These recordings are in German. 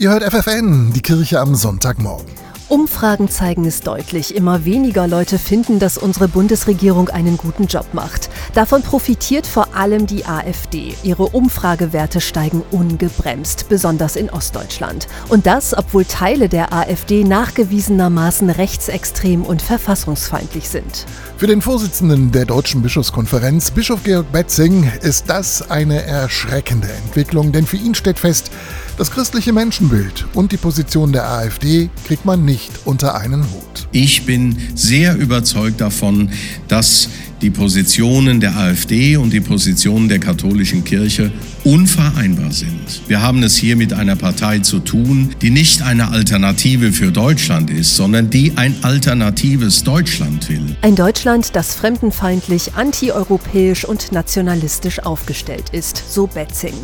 Ihr hört FFN, die Kirche am Sonntagmorgen. Umfragen zeigen es deutlich. Immer weniger Leute finden, dass unsere Bundesregierung einen guten Job macht. Davon profitiert vor allem die AfD. Ihre Umfragewerte steigen ungebremst, besonders in Ostdeutschland. Und das, obwohl Teile der AfD nachgewiesenermaßen rechtsextrem und verfassungsfeindlich sind. Für den Vorsitzenden der Deutschen Bischofskonferenz, Bischof Georg Betzing, ist das eine erschreckende Entwicklung, denn für ihn steht fest, das christliche Menschenbild und die Position der AfD kriegt man nicht unter einen Hut. Ich bin sehr überzeugt davon, dass die Positionen der AfD und die Positionen der katholischen Kirche unvereinbar sind. Wir haben es hier mit einer Partei zu tun, die nicht eine Alternative für Deutschland ist, sondern die ein alternatives Deutschland will. Ein Deutschland, das fremdenfeindlich, antieuropäisch und nationalistisch aufgestellt ist, so Betzing.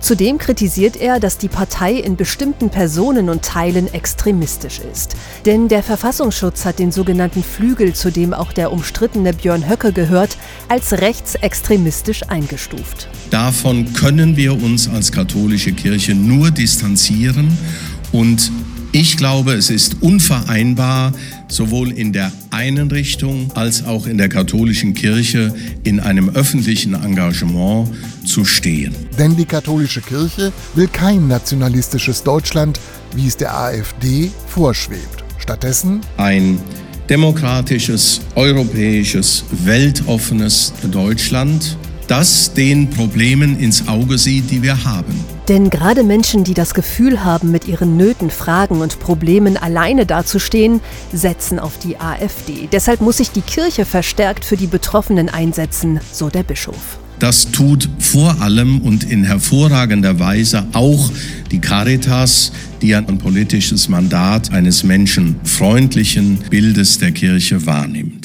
Zudem kritisiert er, dass die Partei in bestimmten Personen und Teilen extremistisch ist. Denn der Verfassungsschutz hat den sogenannten Flügel, zu dem auch der umstrittene Björn Höcke gehört, als rechtsextremistisch eingestuft. Davon können wir uns als katholische Kirche nur distanzieren und ich glaube, es ist unvereinbar, sowohl in der einen Richtung als auch in der katholischen Kirche in einem öffentlichen Engagement zu stehen. Denn die katholische Kirche will kein nationalistisches Deutschland, wie es der AfD vorschwebt. Stattdessen ein demokratisches, europäisches, weltoffenes Deutschland, das den Problemen ins Auge sieht, die wir haben. Denn gerade Menschen, die das Gefühl haben, mit ihren Nöten, Fragen und Problemen alleine dazustehen, setzen auf die AfD. Deshalb muss sich die Kirche verstärkt für die Betroffenen einsetzen, so der Bischof. Das tut vor allem und in hervorragender Weise auch die Caritas, die ein politisches Mandat eines menschenfreundlichen Bildes der Kirche wahrnimmt.